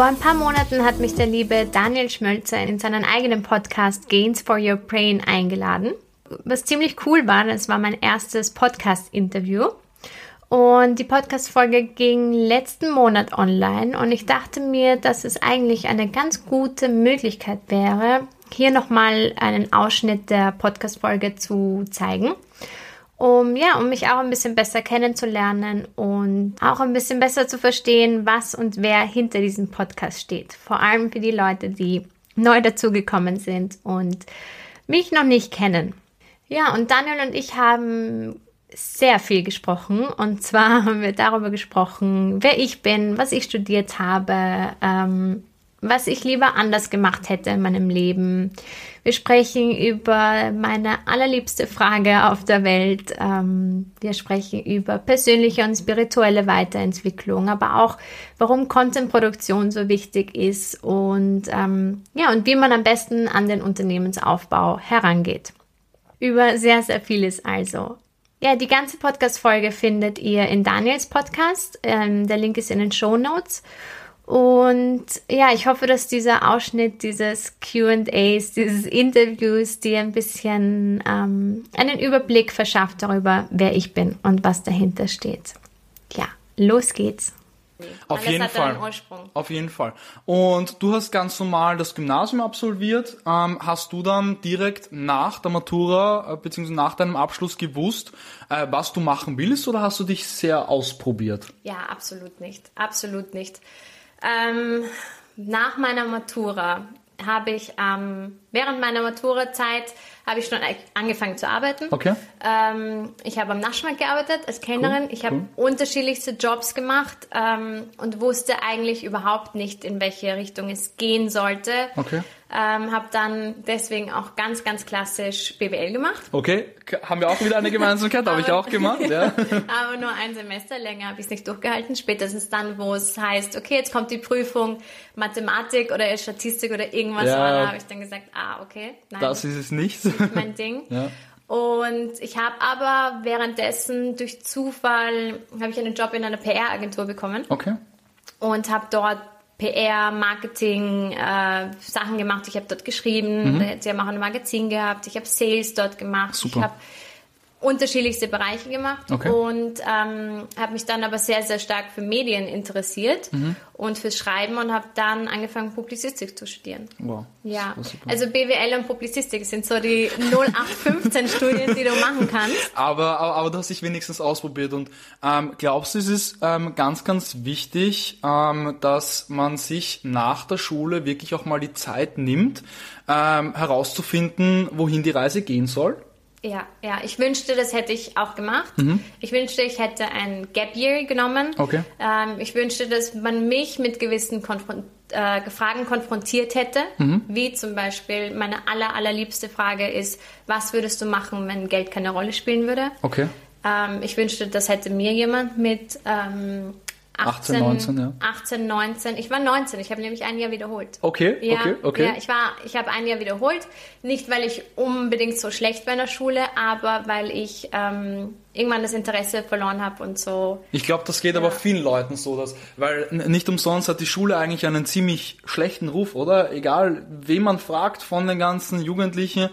Vor ein paar Monaten hat mich der liebe Daniel Schmölzer in seinen eigenen Podcast Gains for Your Brain eingeladen. Was ziemlich cool war, das war mein erstes Podcast-Interview. Und die Podcast-Folge ging letzten Monat online und ich dachte mir, dass es eigentlich eine ganz gute Möglichkeit wäre, hier nochmal einen Ausschnitt der Podcast-Folge zu zeigen um ja, um mich auch ein bisschen besser kennenzulernen und auch ein bisschen besser zu verstehen, was und wer hinter diesem Podcast steht. Vor allem für die Leute, die neu dazugekommen sind und mich noch nicht kennen. Ja, und Daniel und ich haben sehr viel gesprochen. Und zwar haben wir darüber gesprochen, wer ich bin, was ich studiert habe, ähm, was ich lieber anders gemacht hätte in meinem Leben. Wir sprechen über meine allerliebste Frage auf der Welt. Ähm, wir sprechen über persönliche und spirituelle Weiterentwicklung, aber auch, warum Contentproduktion so wichtig ist und ähm, ja, und wie man am besten an den Unternehmensaufbau herangeht. Über sehr, sehr vieles also. Ja, die ganze Podcast-Folge findet ihr in Daniels Podcast. Ähm, der Link ist in den Show Notes. Und ja, ich hoffe, dass dieser Ausschnitt dieses QAs, dieses Interviews dir ein bisschen ähm, einen Überblick verschafft darüber, wer ich bin und was dahinter steht. Ja, los geht's. Auf jeden Fall. Auf jeden Fall. Und du hast ganz normal das Gymnasium absolviert. Ähm, hast du dann direkt nach der Matura äh, bzw. nach deinem Abschluss gewusst, äh, was du machen willst, oder hast du dich sehr ausprobiert? Ja, absolut nicht. Absolut nicht. Ähm, nach meiner Matura habe ich ähm, während meiner Maturazeit habe ich schon angefangen zu arbeiten. Okay. Ähm, ich habe am Naschmarkt gearbeitet als Kellnerin. Cool, ich habe cool. unterschiedlichste Jobs gemacht ähm, und wusste eigentlich überhaupt nicht, in welche Richtung es gehen sollte. Okay. Ähm, habe dann deswegen auch ganz, ganz klassisch BWL gemacht. Okay, haben wir auch wieder eine Gemeinsamkeit, habe ich auch gemacht. Ja. aber nur ein Semester länger habe ich es nicht durchgehalten. Spätestens dann, wo es heißt, okay, jetzt kommt die Prüfung Mathematik oder Statistik oder irgendwas, ja, habe ich dann gesagt, ah, okay, nein. Das ist es nicht. Das ist mein Ding. ja. Und ich habe aber währenddessen durch Zufall habe ich einen Job in einer PR-Agentur bekommen. Okay. Und habe dort PR, Marketing, äh, Sachen gemacht. Ich habe dort geschrieben. Mhm. Sie haben auch ein Magazin gehabt. Ich habe Sales dort gemacht. Super. Ich habe unterschiedlichste Bereiche gemacht okay. und ähm, habe mich dann aber sehr, sehr stark für Medien interessiert mhm. und fürs Schreiben und habe dann angefangen, Publizistik zu studieren. Wow. Ja, also BWL und Publizistik sind so die 0815 Studien, die du machen kannst. Aber, aber, aber du hast dich wenigstens ausprobiert und ähm, glaubst du, es ist ähm, ganz, ganz wichtig, ähm, dass man sich nach der Schule wirklich auch mal die Zeit nimmt, ähm, herauszufinden, wohin die Reise gehen soll? Ja, ja, ich wünschte, das hätte ich auch gemacht. Mhm. Ich wünschte, ich hätte ein Gap Year genommen. Okay. Ähm, ich wünschte, dass man mich mit gewissen Konfron äh, Fragen konfrontiert hätte, mhm. wie zum Beispiel meine aller, allerliebste Frage ist, was würdest du machen, wenn Geld keine Rolle spielen würde? Okay. Ähm, ich wünschte, das hätte mir jemand mit ähm, 18, 19, ja. 18, 19. Ich war 19, ich habe nämlich ein Jahr wiederholt. Okay, ja, okay, okay. Ja, ich war, ich habe ein Jahr wiederholt. Nicht, weil ich unbedingt so schlecht war in der Schule, aber weil ich ähm, irgendwann das Interesse verloren habe und so. Ich glaube, das geht ja. aber vielen Leuten so, dass, weil nicht umsonst hat die Schule eigentlich einen ziemlich schlechten Ruf, oder? Egal, wen man fragt von den ganzen Jugendlichen,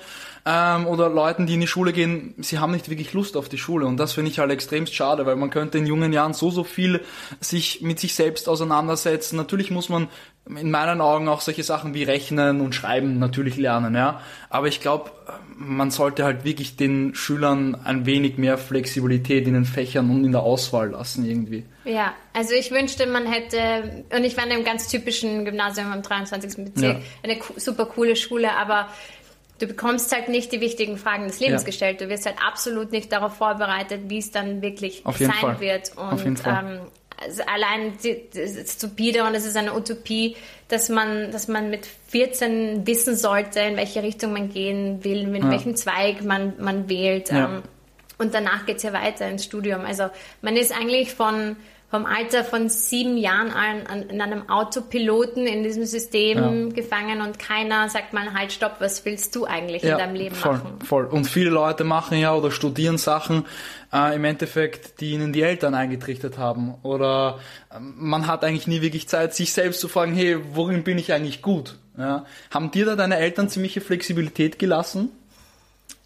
ähm, oder Leuten, die in die Schule gehen, sie haben nicht wirklich Lust auf die Schule. Und das finde ich halt extremst schade, weil man könnte in jungen Jahren so, so viel sich mit sich selbst auseinandersetzen. Natürlich muss man in meinen Augen auch solche Sachen wie Rechnen und Schreiben natürlich lernen, ja. Aber ich glaube, man sollte halt wirklich den Schülern ein wenig mehr Flexibilität in den Fächern und in der Auswahl lassen irgendwie. Ja, also ich wünschte, man hätte, und ich war in einem ganz typischen Gymnasium am 23. Bezirk, ja. eine super coole Schule, aber du bekommst halt nicht die wichtigen Fragen des Lebens ja. gestellt. Du wirst halt absolut nicht darauf vorbereitet, wie es dann wirklich sein Fall. wird. Und Auf jeden Fall. Ähm, also allein das ist stupide und es ist eine Utopie, dass man, dass man mit 14 wissen sollte, in welche Richtung man gehen will, in ja. welchem Zweig man, man wählt. Ja. Ähm, und danach geht es ja weiter ins Studium. Also man ist eigentlich von vom Alter von sieben Jahren an, an in einem Autopiloten in diesem System ja. gefangen und keiner sagt mal halt stopp, was willst du eigentlich ja, in deinem Leben voll, machen? Voll. Und viele Leute machen ja oder studieren Sachen äh, im Endeffekt, die ihnen die Eltern eingetrichtert haben. Oder äh, man hat eigentlich nie wirklich Zeit, sich selbst zu fragen, hey, worin bin ich eigentlich gut? Ja. Haben dir da deine Eltern ziemliche Flexibilität gelassen?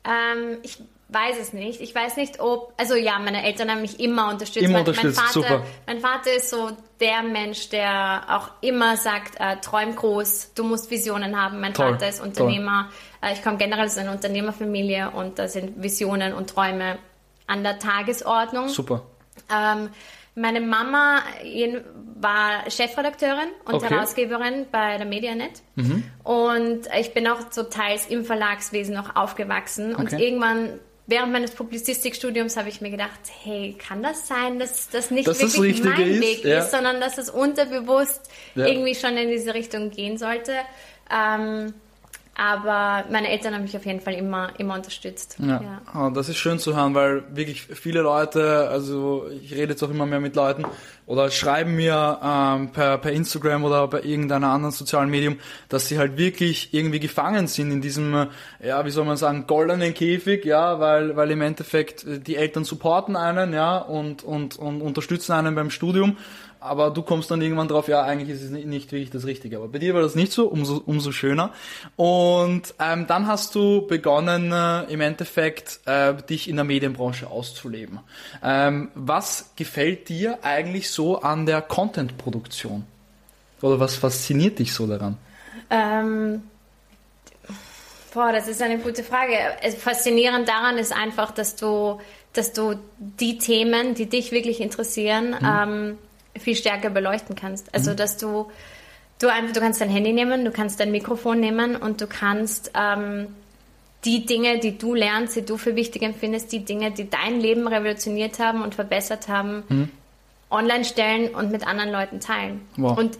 Ähm, ich weiß es nicht. Ich weiß nicht, ob, also ja, meine Eltern haben mich immer unterstützt. Immer mein, unterstützt, mein Vater, super. Mein Vater ist so der Mensch, der auch immer sagt, äh, träum groß, du musst Visionen haben. Mein toll, Vater ist Unternehmer. Äh, ich komme generell aus einer Unternehmerfamilie und da sind Visionen und Träume an der Tagesordnung. Super. Ähm, meine Mama war Chefredakteurin und okay. Herausgeberin bei der Medianet. Mhm. Und ich bin auch so teils im Verlagswesen noch aufgewachsen. Okay. Und irgendwann während meines Publizistikstudiums habe ich mir gedacht, hey, kann das sein, dass das nicht dass wirklich das mein ist, Weg ja. ist, sondern dass es unterbewusst ja. irgendwie schon in diese Richtung gehen sollte. Ähm, aber meine Eltern haben mich auf jeden Fall immer, immer unterstützt. Ja. ja. Ah, das ist schön zu hören, weil wirklich viele Leute, also ich rede jetzt auch immer mehr mit Leuten oder schreiben mir ähm, per, per Instagram oder bei irgendeiner anderen sozialen Medium, dass sie halt wirklich irgendwie gefangen sind in diesem, ja, wie soll man sagen, goldenen Käfig, ja, weil, weil im Endeffekt äh, die Eltern supporten einen, ja, und, und, und unterstützen einen beim Studium aber du kommst dann irgendwann drauf, ja, eigentlich ist es nicht wirklich das Richtige. Aber bei dir war das nicht so, umso, umso schöner. Und ähm, dann hast du begonnen, äh, im Endeffekt äh, dich in der Medienbranche auszuleben. Ähm, was gefällt dir eigentlich so an der Content-Produktion? Oder was fasziniert dich so daran? Ähm, boah, das ist eine gute Frage. Faszinierend daran ist einfach, dass du, dass du die Themen, die dich wirklich interessieren, mhm. ähm, viel stärker beleuchten kannst. Also, mhm. dass du, du einfach, du kannst dein Handy nehmen, du kannst dein Mikrofon nehmen und du kannst ähm, die Dinge, die du lernst, die du für wichtig empfindest, die Dinge, die dein Leben revolutioniert haben und verbessert haben, mhm. online stellen und mit anderen Leuten teilen. Wow. Und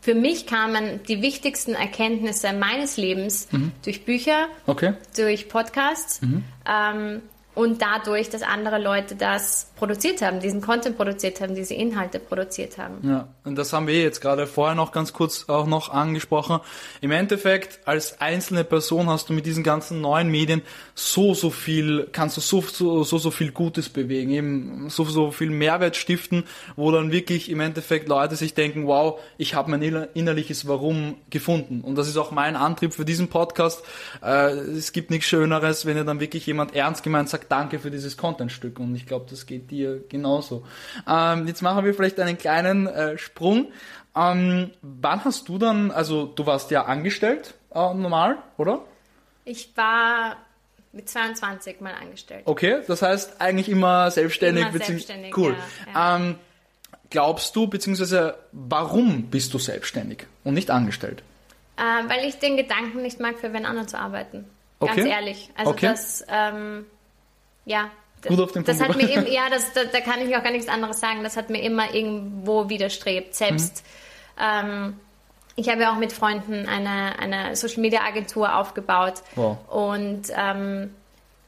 für mich kamen die wichtigsten Erkenntnisse meines Lebens mhm. durch Bücher, okay. durch Podcasts. Mhm. Ähm, und dadurch, dass andere Leute das produziert haben, diesen Content produziert haben, diese Inhalte produziert haben. Ja, und das haben wir jetzt gerade vorher noch ganz kurz auch noch angesprochen. Im Endeffekt, als einzelne Person hast du mit diesen ganzen neuen Medien so, so viel, kannst du so, so, so, so viel Gutes bewegen, eben so, so viel Mehrwert stiften, wo dann wirklich im Endeffekt Leute sich denken, wow, ich habe mein innerliches Warum gefunden. Und das ist auch mein Antrieb für diesen Podcast. Äh, es gibt nichts Schöneres, wenn ihr dann wirklich jemand ernst gemeint sagt, danke für dieses Contentstück. Und ich glaube, das geht dir genauso. Ähm, jetzt machen wir vielleicht einen kleinen äh, Sprung. Ähm, wann hast du dann, also du warst ja angestellt, äh, normal, oder? Ich war mit 22 mal angestellt. Okay, das heißt eigentlich immer selbstständig. Immer selbstständig cool. Ja, ja. Ähm, glaubst du, beziehungsweise warum bist du selbstständig und nicht angestellt? Äh, weil ich den Gedanken nicht mag, für wen anderen zu arbeiten. Ganz okay. ehrlich. Also okay. das, ähm, ja, Gut auf den das Punkt. hat mir eben, ja, das, da, da, kann ich auch gar nichts anderes sagen. Das hat mir immer irgendwo widerstrebt. Selbst, mhm. ähm, ich habe ja auch mit Freunden eine, eine Social Media Agentur aufgebaut wow. und ähm,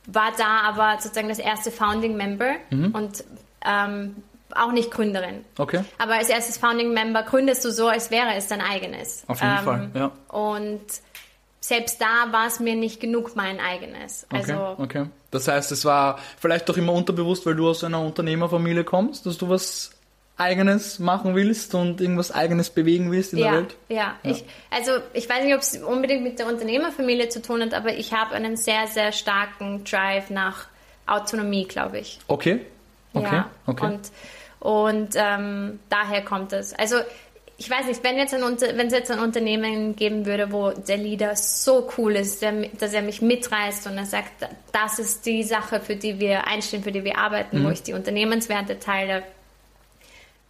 war da aber sozusagen das erste Founding Member mhm. und ähm, auch nicht Gründerin. Okay. Aber als erstes Founding Member gründest du so, als wäre es dein eigenes. Auf jeden ähm, Fall, ja. Und selbst da war es mir nicht genug mein eigenes. Also okay, okay. Das heißt, es war vielleicht doch immer unterbewusst, weil du aus einer Unternehmerfamilie kommst, dass du was Eigenes machen willst und irgendwas Eigenes bewegen willst in ja, der Welt? Ja, ja. Ich, also ich weiß nicht, ob es unbedingt mit der Unternehmerfamilie zu tun hat, aber ich habe einen sehr, sehr starken Drive nach Autonomie, glaube ich. Okay. Okay. Ja, okay. Und, und ähm, daher kommt es. Also ich weiß nicht, wenn jetzt ein, wenn es jetzt ein Unternehmen geben würde, wo der Leader so cool ist, der, dass er mich mitreißt und er sagt, das ist die Sache, für die wir einstehen, für die wir arbeiten, mhm. wo ich die Unternehmenswerte teile,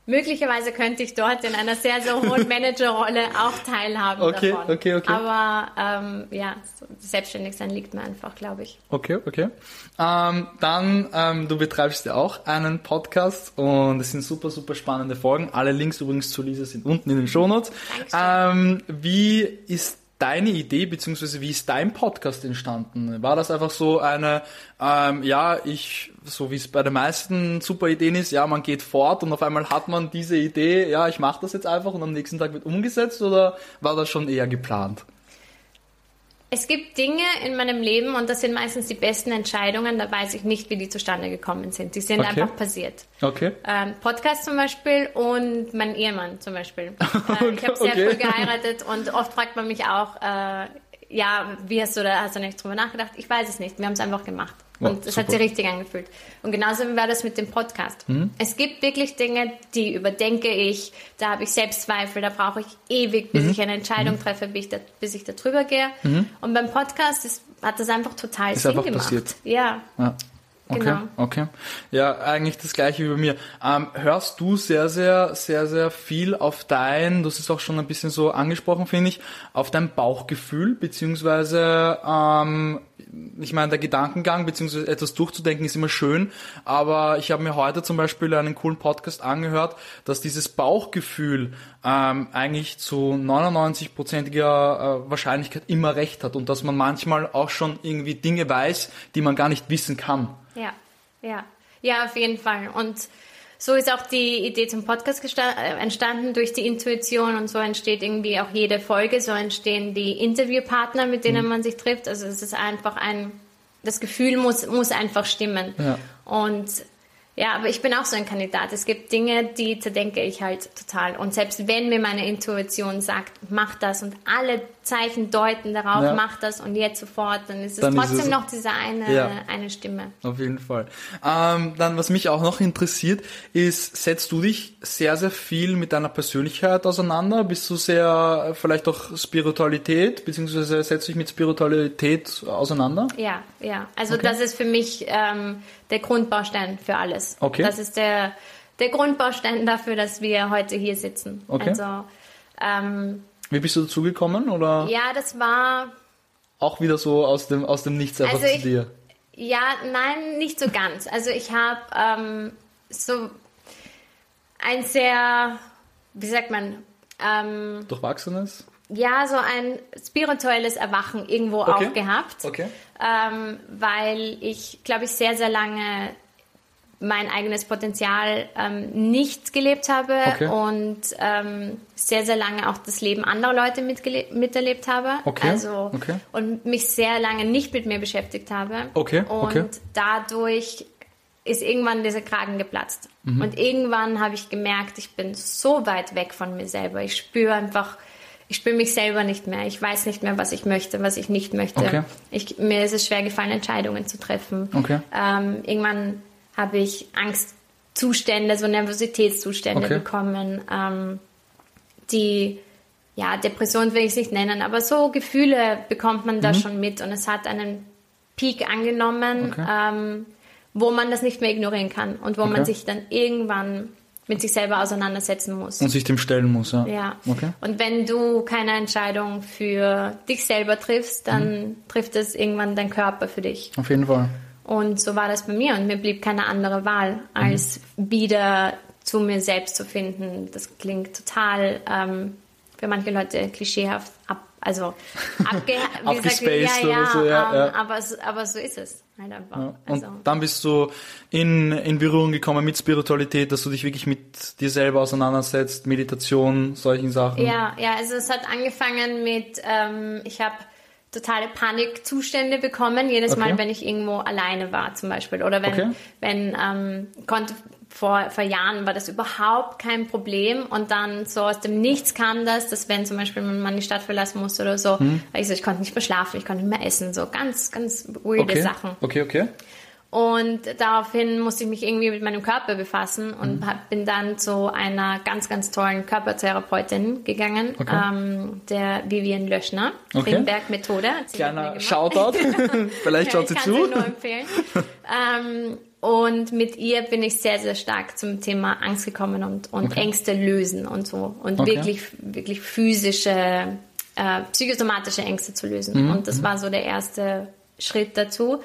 möglicherweise könnte ich dort in einer sehr, sehr hohen Managerrolle auch teilhaben Okay, davon. okay, okay. Aber ähm, ja, selbstständig sein liegt mir einfach, glaube ich. Okay, okay. Ähm, dann, ähm, du betreibst ja auch einen Podcast und es sind super, super spannende Folgen. Alle Links übrigens zu Lisa sind unten in den Shownotes. Ähm, wie ist deine Idee, beziehungsweise wie ist dein Podcast entstanden? War das einfach so eine, ähm, ja, ich, so wie es bei den meisten super Ideen ist, ja, man geht fort und auf einmal hat man diese Idee, ja, ich mache das jetzt einfach und am nächsten Tag wird umgesetzt oder war das schon eher geplant? Es gibt Dinge in meinem Leben und das sind meistens die besten Entscheidungen, da weiß ich nicht, wie die zustande gekommen sind. Die sind Okay. einfach passiert. Okay. Ähm, Podcast zum Beispiel und mein Ehemann zum Beispiel. Äh, ich habe sehr Okay. früh geheiratet und oft fragt man mich auch, äh, ja, wie hast du da, hast du nicht drüber nachgedacht? Ich weiß es nicht, wir haben es einfach gemacht. Und es hat sich richtig angefühlt. Und genauso war das mit dem Podcast. Mhm. Es gibt wirklich Dinge, die überdenke ich, da habe ich Selbstzweifel, da brauche ich ewig, bis Mhm. ich eine Entscheidung treffe, bis ich da, bis ich da drüber gehe. Und beim Podcast ist, hat das einfach total Ist Sinn einfach gemacht. passiert. Ja. Ja. Okay, Genau. okay. Ja, eigentlich das gleiche wie bei mir. Ähm, hörst du sehr, sehr, sehr, sehr viel auf dein, hast es auch schon ein bisschen so angesprochen, finde ich, auf dein Bauchgefühl, beziehungsweise, ähm, ich meine, der Gedankengang, beziehungsweise etwas durchzudenken ist immer schön, aber ich habe mir heute zum Beispiel einen coolen Podcast angehört, dass dieses Bauchgefühl ähm, eigentlich zu 99-prozentiger äh, Wahrscheinlichkeit immer recht hat und dass man manchmal auch schon irgendwie Dinge weiß, die man gar nicht wissen kann. Ja, ja. Ja, auf jeden Fall. Und so ist auch die Idee zum Podcast äh, entstanden durch die Intuition und so entsteht irgendwie auch jede Folge, so entstehen die Interviewpartner, mit denen man sich trifft. Also es ist einfach ein, das Gefühl muss, muss einfach stimmen. Ja. Und ja, aber ich bin auch so ein Kandidat. Es gibt Dinge, die zerdenke ich halt total. Und selbst wenn mir meine Intuition sagt, mach das und alle Zeichen deuten darauf, Ja. mach das und jetzt sofort, dann ist es Dann ist trotzdem es- noch diese eine, Ja. eine Stimme. Auf jeden Fall. Ähm, dann, was mich auch noch interessiert, ist, setzt du dich sehr, sehr viel mit deiner Persönlichkeit auseinander? Bist du sehr, vielleicht auch Spiritualität, beziehungsweise setzt du dich mit Spiritualität auseinander? Ja, ja. Also Okay. das ist für mich ähm, der Grundbaustein für alles. Okay. Das ist der, der Grundbaustein dafür, dass wir heute hier sitzen. Okay. Also ähm, Wie bist du dazu gekommen? Oder ja, das war auch wieder so aus dem, aus dem Nichts einfach Also zu ich- dir? ja, nein, nicht so ganz. Also ich habe ähm, so ein sehr, wie sagt man, ähm, Durchwachsenes? ja, so ein spirituelles Erwachen irgendwo Okay. auch gehabt. Okay. ähm, weil ich, glaube ich, sehr, sehr lange mein eigenes Potenzial ähm, nicht gelebt habe Okay. und ähm, sehr, sehr lange auch das Leben anderer Leute miterlebt habe. Okay, Also, okay. Und mich sehr lange nicht mit mir beschäftigt habe. Okay, Und dadurch ist irgendwann dieser Kragen geplatzt. Mhm. Und irgendwann habe ich gemerkt, ich bin so weit weg von mir selber. Ich spüre einfach, ich spüre mich selber nicht mehr. Ich weiß nicht mehr, was ich möchte, was ich nicht möchte. Okay. Ich, mir ist es schwer gefallen, Entscheidungen zu treffen. Okay. Ähm, irgendwann habe ich Angstzustände, so Nervositätszustände Okay. bekommen, ähm, die, ja, Depression will ich es nicht nennen, aber so Gefühle bekommt man Mhm. da schon mit und es hat einen Peak angenommen, Okay. ähm, wo man das nicht mehr ignorieren kann und wo Okay. man sich dann irgendwann mit sich selber auseinandersetzen muss. Und sich dem stellen muss, ja. Ja. Okay. Und wenn du keine Entscheidung für dich selber triffst, dann Mhm. trifft es irgendwann dein Körper für dich. Auf jeden Fall. Und so war das bei mir und mir blieb keine andere Wahl, als wieder zu mir selbst zu finden. Das klingt total ähm, für manche Leute klischeehaft ab, also abge? Abgespaced ja, ja, oder so, ja, ähm, ja. Aber, so- aber so ist es halt einfach. Ja. Und Also, dann bist du in, in Berührung gekommen mit Spiritualität, dass du dich wirklich mit dir selber auseinandersetzt, Meditation, solchen Sachen. ja, ja, also es hat angefangen mit, ähm, ich habe totale Panikzustände bekommen, jedes Okay. Mal, wenn ich irgendwo alleine war zum Beispiel. Oder wenn, Okay. wenn ähm, konnte vor, vor Jahren war das überhaupt kein Problem und dann so aus dem Nichts kam das, dass wenn zum Beispiel man die Stadt verlassen musste oder so, Mhm. also ich konnte nicht mehr schlafen, ich konnte nicht mehr essen, so ganz, ganz weirde Okay. Sachen. Okay, okay. Und daraufhin musste ich mich irgendwie mit meinem Körper befassen und Mhm. hab, bin dann zu einer ganz, ganz tollen Körpertherapeutin gegangen, Okay. ähm, der Vivian Löschner, Okay. Sie mir Kleiner. Shoutout. Vielleicht Ja, schaut sie ich zu. kann sie nur empfehlen. ähm, Und mit ihr bin ich sehr, sehr stark zum Thema Angst gekommen und, und Okay. Ängste lösen und so. Und wirklich, wirklich physische, äh, psychosomatische Ängste zu lösen. Mhm, Und das war so der erste Schritt dazu.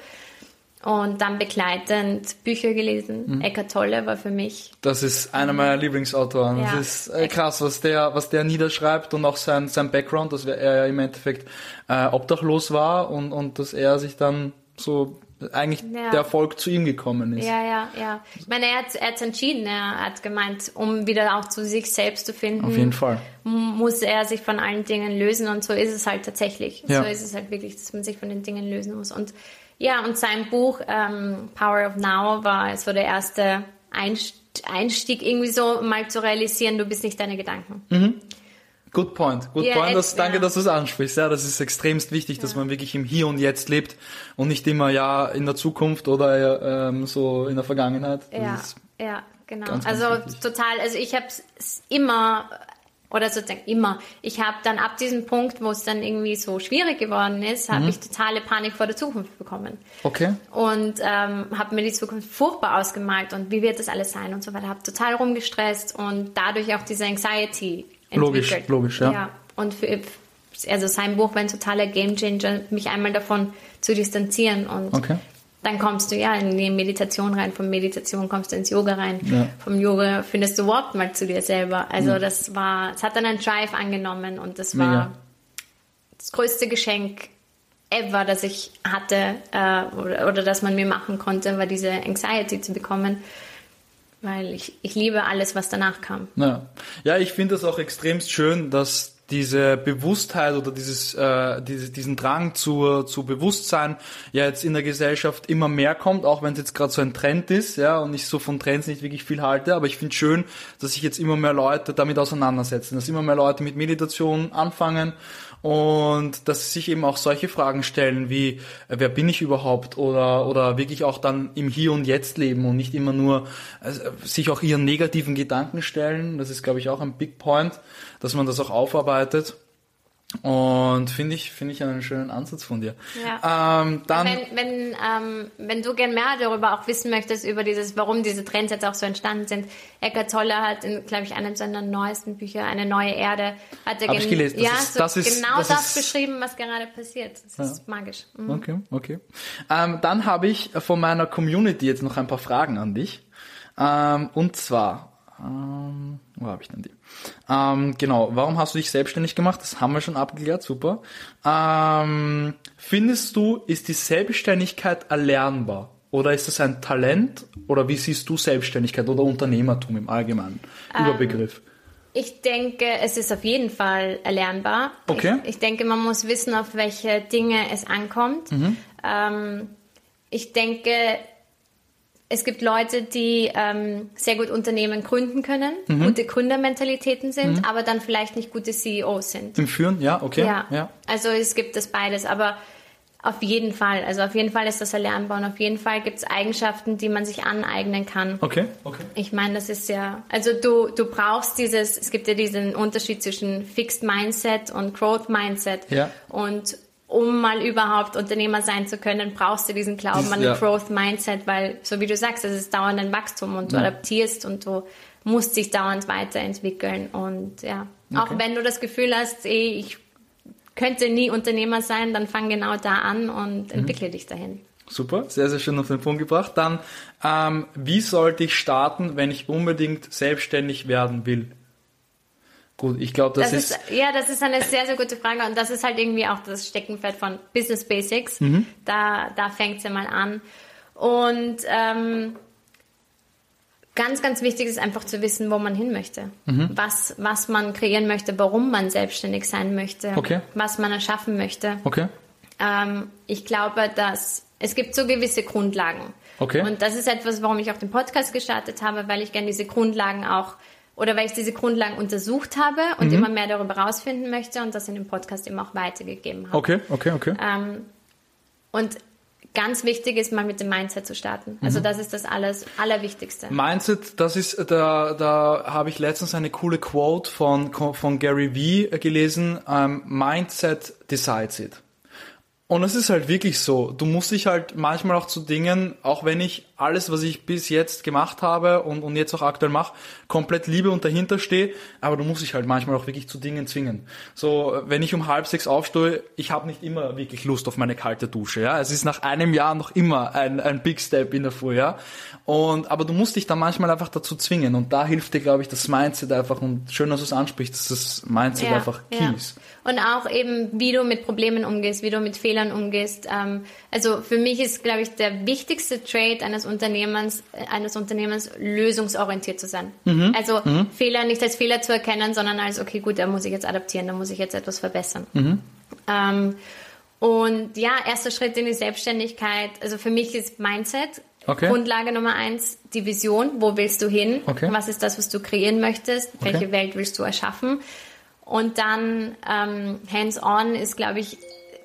Und dann begleitend Bücher gelesen. Mhm. Eckart Tolle war für mich Das ist einer meiner Lieblingsautoren. Ja. Das ist äh, krass, was der, was der niederschreibt und auch sein, sein Background, dass er ja im Endeffekt äh, obdachlos war und, und dass er sich dann so eigentlich Ja. der Erfolg zu ihm gekommen ist. Ja, ja, ja. Ich meine, er hat er hat's entschieden. Er hat gemeint, um wieder auch zu sich selbst zu finden, Auf jeden Fall. muss er sich von allen Dingen lösen und so ist es halt tatsächlich. Ja. So ist es halt wirklich, dass man sich von den Dingen lösen muss. Und ja, und sein Buch ähm, Power of Now war so der erste Einst- Einstieg, irgendwie so mal zu realisieren, du bist nicht deine Gedanken. Good point. Good Ja, point. Das, danke, ja. dass du es ansprichst. Ja, das ist extremst wichtig, dass man wirklich im Hier und Jetzt lebt und nicht immer ja in der Zukunft oder ähm, so in der Vergangenheit. Das Ja, ja, genau. ganz, ganz also wichtig. total, also ich habe es immer oder sozusagen immer. Ich habe dann ab diesem Punkt, wo es dann irgendwie so schwierig geworden ist, Mhm. habe ich totale Panik vor der Zukunft bekommen Okay. und ähm, habe mir die Zukunft furchtbar ausgemalt und wie wird das alles sein und so weiter. Habe total rumgestresst und dadurch auch diese Anxiety entwickelt. Logisch, logisch, ja. ja. Und für, also sein Buch war ein totaler Gamechanger, mich einmal davon zu distanzieren und Okay. Dann kommst du ja in die Meditation rein, von Meditation kommst du ins Yoga rein, Ja. vom Yoga findest du überhaupt mal zu dir selber. Also das war, es hat dann einen Drive angenommen und das war Mega. das größte Geschenk ever, das ich hatte äh, oder, oder das man mir machen konnte, war diese Anxiety zu bekommen, weil ich, ich liebe alles, was danach kam. Ja, ja ich finde das auch extremst schön, dass diese Bewusstheit oder dieses, äh, diese, diesen Drang zu, zu Bewusstsein ja jetzt in der Gesellschaft immer mehr kommt, auch wenn es jetzt gerade so ein Trend ist, ja, und ich so von Trends nicht wirklich viel halte, aber ich finde schön, dass sich jetzt immer mehr Leute damit auseinandersetzen, dass immer mehr Leute mit Meditation anfangen und dass sie sich eben auch solche Fragen stellen wie, äh, wer bin ich überhaupt oder, oder wirklich auch dann im Hier und Jetzt leben und nicht immer nur äh, sich auch ihren negativen Gedanken stellen. Das ist, glaube ich, auch ein Big Point, dass man das auch aufarbeitet. Und finde ich, finde ich einen schönen Ansatz von dir. Ja. Ähm, dann, Wenn, wenn, ähm, wenn du gern mehr darüber auch wissen möchtest, über dieses, warum diese Trends jetzt auch so entstanden sind, Eckart Tolle hat in, glaube ich, einem seiner neuesten Bücher, Eine neue Erde, hat er gen- gelesen. Das ja, ist- so das ist- genau das das, ist- beschrieben, was gerade passiert. Das ist magisch. Mhm. Okay, okay. Ähm, dann habe ich von meiner Community jetzt noch ein paar Fragen an dich. Ähm, und zwar, ähm, wo habe ich denn die? Ähm, genau, warum hast du dich selbstständig gemacht? Das haben wir schon abgeklärt, super. Ähm, findest du, ist die Selbstständigkeit erlernbar? Oder ist das ein Talent? Oder wie siehst du Selbstständigkeit oder Unternehmertum im Allgemeinen? Ähm, Überbegriff. Ich denke, es ist auf jeden Fall erlernbar. Okay. Ich, ich denke, man muss wissen, auf welche Dinge es ankommt. Mhm. Ähm, ich denke, es gibt Leute, die ähm, sehr gut Unternehmen gründen können, Mhm. gute Gründermentalitäten sind, aber dann vielleicht nicht gute CEOs sind. Im Führen, ja, okay. Ja. ja. Also es gibt das beides, aber auf jeden Fall, also auf jeden Fall ist das erlernbar und auf jeden Fall gibt es Eigenschaften, die man sich aneignen kann. Okay, okay. Ich meine, das ist ja, also du, du brauchst dieses, es gibt ja diesen Unterschied zwischen Fixed Mindset und Growth Mindset. Ja. Und um mal überhaupt Unternehmer sein zu können, brauchst du diesen Glauben Dies- an ja. ein Growth Mindset, weil, so wie du sagst, es ist dauernd ein Wachstum und du Ja. adaptierst und du musst dich dauernd weiterentwickeln und ja. Auch Okay. wenn du das Gefühl hast, eh, ich könnte nie Unternehmer sein, dann fang genau da an und Mhm. entwickle dich dahin. Super, sehr, sehr schön auf den Punkt gebracht. Dann, ähm, wie sollte ich starten, wenn ich unbedingt selbstständig werden will? Gut, ich glaube, das, Das ist, ist, ja, das ist eine sehr, sehr gute Frage und das ist halt irgendwie auch das Steckenpferd von Business Basics. Mhm. Da, da fängt sie mal an. Und ähm, ganz, ganz wichtig ist einfach zu wissen, wo man hin möchte. Mhm. Was, was man kreieren möchte, warum man selbstständig sein möchte, Okay. was man erschaffen möchte. okay, Ähm, ich glaube, dass es gibt so gewisse Grundlagen. Okay. Und das ist etwas, warum ich auch den Podcast gestartet habe, weil ich gerne diese Grundlagen auch oder weil ich diese Grundlagen untersucht habe und Mhm. immer mehr darüber rausfinden möchte und das in dem Podcast eben auch weitergegeben habe. okay, okay, okay. Ähm, und ganz wichtig ist mal mit dem Mindset zu starten. Also Mhm. das ist das alles Allerwichtigste. Mindset, das ist, da, da habe ich letztens eine coole Quote von, von Gary Vee gelesen. Ähm, Mindset decides it. Und es ist halt wirklich so. Du musst dich halt manchmal auch zu Dingen, auch wenn ich alles, was ich bis jetzt gemacht habe und, und jetzt auch aktuell mache, komplett liebe und dahinter stehe, aber du musst dich halt manchmal auch wirklich zu Dingen zwingen. So, wenn ich um halb sechs aufstehe, ich habe nicht immer wirklich Lust auf meine kalte Dusche, ja. Es ist nach einem Jahr noch immer ein, ein Big Step in der Früh, ja. Und, aber du musst dich dann manchmal einfach dazu zwingen und da hilft dir, glaube ich, das Mindset einfach und schön, dass du es ansprichst, dass das Mindset Ja, einfach key ja. ist. Und auch eben, wie du mit Problemen umgehst, wie du mit Fehlern umgehst. Ähm, also für mich ist, glaube ich, der wichtigste Trait eines Unternehmens, eines Unternehmens lösungsorientiert zu sein. Mhm. Also Fehler nicht als Fehler zu erkennen, sondern als, okay, gut, da muss ich jetzt adaptieren, da muss ich jetzt etwas verbessern. Mhm. Ähm, und ja, erster Schritt in die Selbstständigkeit. Also für mich ist Mindset Okay. Grundlage Nummer eins, die Vision. Wo willst du hin? Okay. Was ist das, was du kreieren möchtest? Welche Welt willst du erschaffen? Und dann ähm, hands-on ist, glaube ich,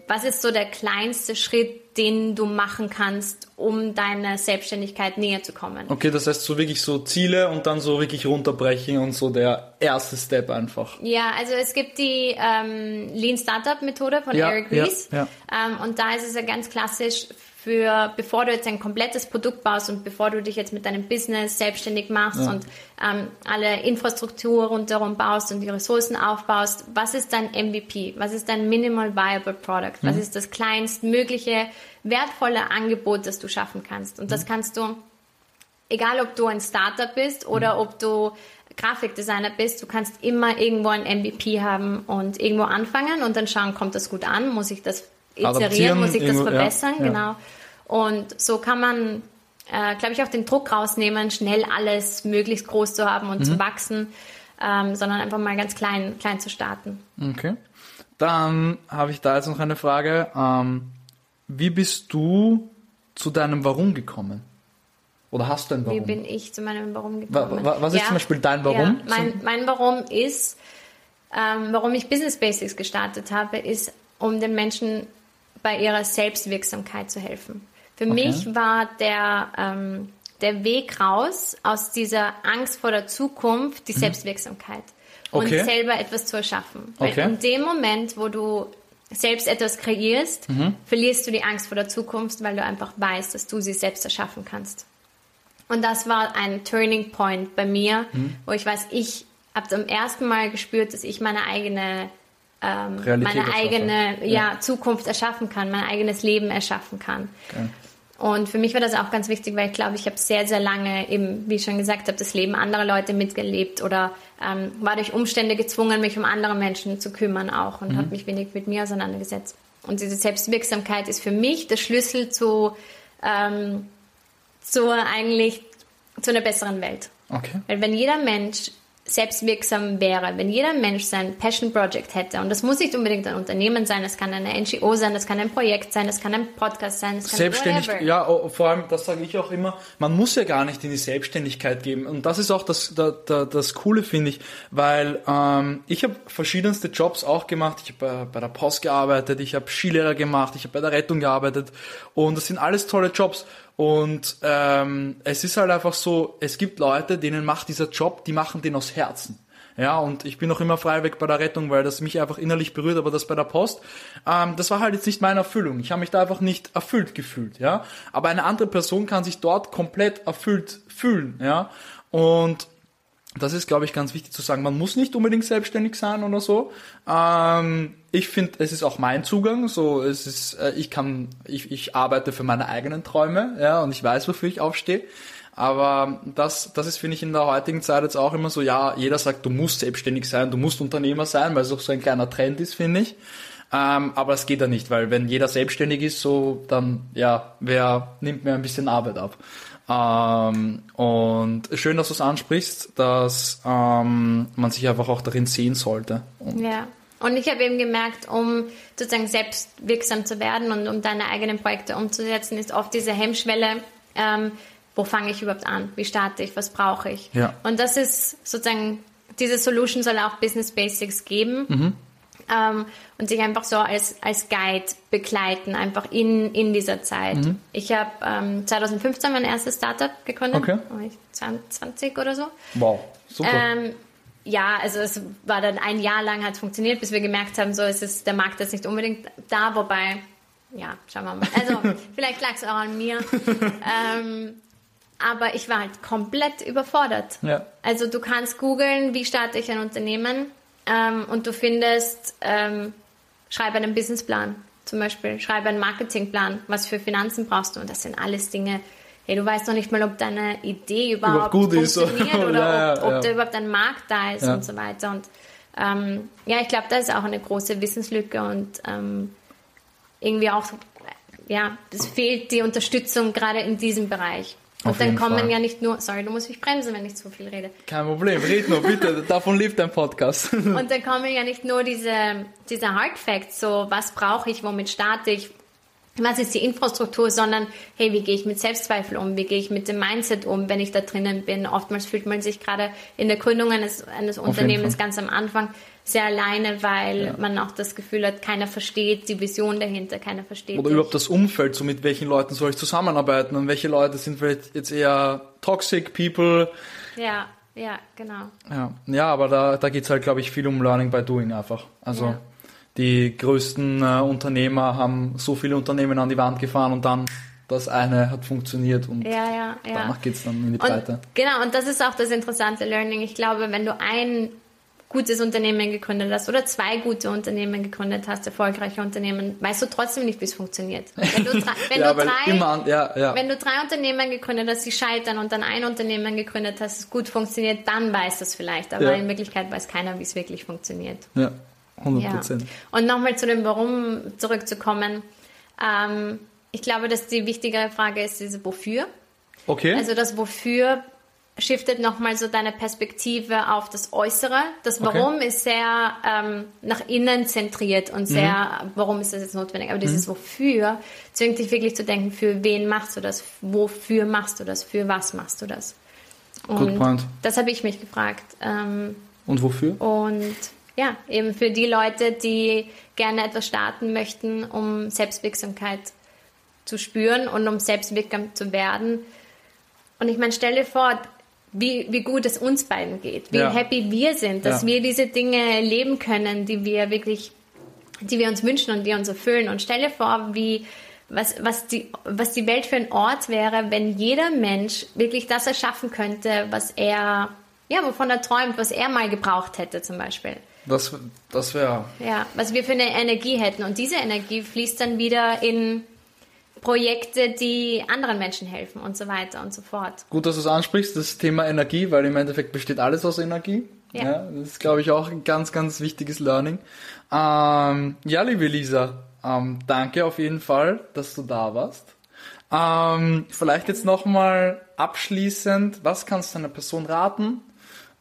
was ist so der kleinste Schritt, den du machen kannst, um deiner Selbstständigkeit näher zu kommen? Okay, das heißt so wirklich so Ziele und dann so wirklich runterbrechen und so der erste Step einfach. Ja, also es gibt die ähm, Lean Startup Methode von Ja, Eric ja, Ries. ja. Ähm, und da ist es ja ganz klassisch für, bevor du jetzt ein komplettes Produkt baust und bevor du dich jetzt mit deinem Business selbstständig machst Ja. und ähm, alle Infrastruktur rundherum baust und die Ressourcen aufbaust, was ist dein MVP? Was ist dein Minimal Viable Product? Mhm. Was ist das kleinstmögliche wertvolle Angebot, das du schaffen kannst? Und das Mhm. kannst du egal ob du ein Startup bist oder ob du Grafikdesigner bist, du kannst immer irgendwo ein MVP haben und irgendwo anfangen und dann schauen, kommt das gut an, muss ich das iterieren, muss ich das ja, verbessern, ja. Und so kann man, äh, glaube ich, auch den Druck rausnehmen, schnell alles möglichst groß zu haben und Mhm. zu wachsen, ähm, sondern einfach mal ganz klein, klein zu starten. Okay. Dann habe ich da jetzt noch eine Frage. Ähm, wie bist du zu deinem Warum gekommen? Oder hast du ein Wie Warum? bin ich zu meinem Warum Wa- gekommen? wa- was ist zum Beispiel dein Warum? Ja, mein, mein Warum ist, ähm, warum ich Business Basics gestartet habe, ist, um den Menschen bei ihrer Selbstwirksamkeit zu helfen. Für Okay. mich war der, ähm, der Weg raus aus dieser Angst vor der Zukunft die Selbstwirksamkeit. Mhm. Okay. Und selber etwas zu erschaffen. Weil Okay. in dem Moment, wo du selbst etwas kreierst, Mhm. verlierst du die Angst vor der Zukunft, weil du einfach weißt, dass du sie selbst erschaffen kannst. Und das war ein Turning Point bei mir, Mhm. wo ich weiß, ich habe zum ersten Mal gespürt, dass ich meine eigene, ähm, meine eigene ja. Zukunft erschaffen kann, mein eigenes Leben erschaffen kann. Okay. Und für mich war das auch ganz wichtig, weil ich glaube, ich habe sehr, sehr lange eben, wie ich schon gesagt habe, das Leben anderer Leute mitgelebt oder ähm, war durch Umstände gezwungen, mich um andere Menschen zu kümmern auch und habe mich wenig mit mir auseinandergesetzt. Und diese Selbstwirksamkeit ist für mich der Schlüssel zu, ähm, zu eigentlich zu einer besseren Welt. Okay. Weil wenn jeder Mensch selbstwirksam wäre, wenn jeder Mensch sein Passion Project hätte, und das muss nicht unbedingt ein Unternehmen sein, das kann eine NGO sein, das kann ein Projekt sein, das kann ein Podcast sein, das kann Selbstständig, whatever. ja, oh, vor allem, das sage ich auch immer, man muss ja gar nicht in die Selbstständigkeit geben. Und das ist auch das, da, da, das Coole, finde ich, weil ähm, ich habe verschiedenste Jobs auch gemacht. Ich habe bei, bei der Post gearbeitet, ich habe Skilehrer gemacht, ich habe bei der Rettung gearbeitet und das sind alles tolle Jobs. Und ähm, es ist halt einfach so, es gibt Leute, denen macht dieser Job, die machen den aus Herzen. Ja, und ich bin noch immer freiweg bei der Rettung, weil das mich einfach innerlich berührt, aber das bei der Post, ähm, das war halt jetzt nicht meine Erfüllung. Ich habe mich da einfach nicht erfüllt gefühlt, ja. Aber eine andere Person kann sich dort komplett erfüllt fühlen, ja. Und das ist, glaube ich, ganz wichtig zu sagen. Man muss nicht unbedingt selbstständig sein oder so. Ähm, ich finde, es ist auch mein Zugang. So, es ist, äh, ich kann, ich, ich arbeite für meine eigenen Träume, ja, und ich weiß, wofür ich aufstehe. Aber das, das ist, finde ich, in der heutigen Zeit jetzt auch immer so, ja, jeder sagt, du musst selbstständig sein, du musst Unternehmer sein, weil es auch so ein kleiner Trend ist, finde ich. Ähm, aber es geht ja nicht, weil wenn jeder selbstständig ist, so, dann, ja, wer nimmt mir ein bisschen Arbeit ab. Ähm, und schön, dass du es ansprichst, dass ähm, man sich einfach auch darin sehen sollte. Und Ja. Und ich habe eben gemerkt, um sozusagen selbstwirksam zu werden und um deine eigenen Projekte umzusetzen, ist oft diese Hemmschwelle, ähm, wo fange ich überhaupt an? Wie starte ich? Was brauche ich? Ja. Und das ist sozusagen, diese Solution soll auch Business Basics geben. Mhm. Ähm, und sich einfach so als, als Guide begleiten, einfach in, in dieser Zeit. Mhm. Ich habe ähm, 2015 mein erstes Startup gegründet, Okay. da war ich 20 oder so. wow, super. Ähm, ja, also es war dann ein Jahr lang hat funktioniert, bis wir gemerkt haben, so es ist der Markt ist nicht unbedingt da, wobei ja, schauen wir mal. Also vielleicht lag es auch an mir. ähm, aber ich war halt komplett überfordert. Ja. Also du kannst googeln, wie starte ich ein Unternehmen ähm, und du findest, ähm, schreibe einen Businessplan zum Beispiel, schreibe einen Marketingplan, was für Finanzen brauchst du und das sind alles Dinge, hey, du weißt noch nicht mal, ob deine Idee überhaupt, Überhaupt gut ist, funktioniert oder? oder Ja, ob, ob ja. da überhaupt ein Markt da ist Ja. und so weiter und ähm, ja, ich glaube, da ist auch eine große Wissenslücke und ähm, irgendwie auch, ja, es fehlt die Unterstützung gerade in diesem Bereich. Und Auf dann kommen Fall. ja nicht nur, sorry, du musst mich bremsen, wenn ich zu viel rede. Kein Problem, red nur, bitte. Davon lebt dein Podcast. Und dann kommen ja nicht nur diese, diese Hard Facts, so was brauche ich, womit starte ich, was ist die Infrastruktur, sondern hey, wie gehe ich mit Selbstzweifel um, wie gehe ich mit dem Mindset um, wenn ich da drinnen bin. Oftmals fühlt man sich gerade in der Gründung eines, eines Unternehmens ganz am Anfang sehr alleine, weil Ja. man auch das Gefühl hat, keiner versteht die Vision dahinter, keiner versteht Oder dich. überhaupt das Umfeld, so mit welchen Leuten soll ich zusammenarbeiten und welche Leute sind vielleicht jetzt eher toxic people. Ja, ja, genau. Ja, ja aber da, da geht's halt, glaube ich, viel um Learning by Doing einfach. Also Ja. die größten äh, Unternehmer haben so viele Unternehmen an die Wand gefahren und dann das eine hat funktioniert und Ja, ja, ja. danach geht's dann in die Und, Breite. genau, und das ist auch das interessante Learning. Ich glaube, wenn du ein gutes Unternehmen gegründet hast oder zwei gute Unternehmen gegründet hast, erfolgreiche Unternehmen, weißt du trotzdem nicht, wie es funktioniert. Wenn du, drei, wenn ja, du weil drei, immer, an- ja, ja. wenn du drei Unternehmen gegründet hast, die scheitern und dann ein Unternehmen gegründet hast, das gut funktioniert, dann weiß das vielleicht. Aber in Wirklichkeit weiß keiner, wie es wirklich funktioniert. ja, 100 Ja. Prozent. Und nochmal zu dem Warum zurückzukommen. Ähm, ich glaube, dass die wichtigere Frage ist diese Wofür. Okay. Also das Wofür shiftet nochmal so deine Perspektive auf das Äußere. Das Okay. Warum ist sehr ähm, nach innen zentriert und sehr, Mhm. warum ist das jetzt notwendig? Aber dieses Wofür zwingt dich wirklich zu denken, für wen machst du das? Wofür machst du das? Für was machst du das? Und point. das habe ich mich gefragt. Ähm, und wofür? und ja, eben für die Leute, die gerne etwas starten möchten, um Selbstwirksamkeit zu spüren und um selbstwirksam zu werden. Und ich meine, stell dir vor, wie, wie gut es uns beiden geht, wie Ja. happy wir sind, dass Ja. wir diese Dinge leben können, die wir wirklich, die wir uns wünschen und die uns erfüllen. Und stell dir vor, wie, was, was, die, was die Welt für ein Ort wäre, wenn jeder Mensch wirklich das erschaffen könnte, was er, ja, wovon er träumt, was er mal gebraucht hätte zum Beispiel. Das, das wäre Ja, was wir für eine Energie hätten. Und diese Energie fließt dann wieder in Projekte, die anderen Menschen helfen und so weiter und so fort. gut, dass du es ansprichst, das Thema Energie, weil im Endeffekt besteht alles aus Energie. Ja. das ist, glaube ich, auch ein ganz, ganz wichtiges Learning. Ähm, ja, liebe Lisa, ähm, danke auf jeden Fall, dass du da warst. Ähm, vielleicht jetzt nochmal abschließend, was kannst du einer Person raten,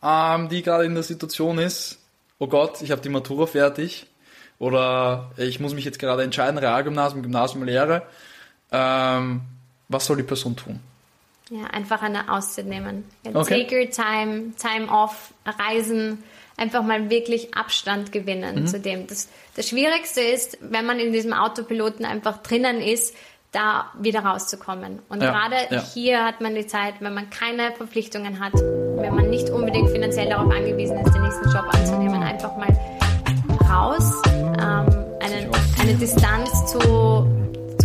ähm, die gerade in der Situation ist, oh Gott, ich habe die Matura fertig oder ich muss mich jetzt gerade entscheiden, Realgymnasium, Gymnasiumlehre. Ähm, was soll die Person tun? Ja, einfach eine Auszeit nehmen. Ja, Okay. Take your time, time off, reisen, einfach mal wirklich Abstand gewinnen Mhm. zu dem. Das, das Schwierigste ist, wenn man in diesem Autopiloten einfach drinnen ist, da wieder rauszukommen. Und Ja, gerade ja. hier hat man die Zeit, wenn man keine Verpflichtungen hat, wenn man nicht unbedingt finanziell darauf angewiesen ist, den nächsten Job anzunehmen, einfach mal raus, ähm, eine, eine Distanz zu,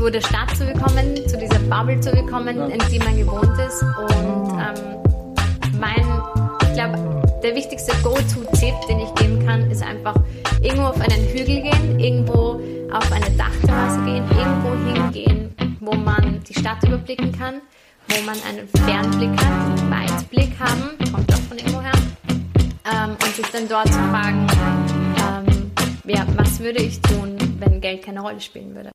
zu der Stadt zu bekommen, zu dieser Bubble zu bekommen, Ja. in die man gewohnt ist. Und ähm, mein, ich glaube, der wichtigste Go-To-Tipp, den ich geben kann, ist einfach irgendwo auf einen Hügel gehen, irgendwo auf eine Dachterrasse gehen, irgendwo hingehen, wo man die Stadt überblicken kann, wo man einen Fernblick hat, einen Weitblick haben, kommt auch von irgendwoher, ähm, und sich dann dort zu fragen, ähm, ja, was würde ich tun, wenn Geld keine Rolle spielen würde.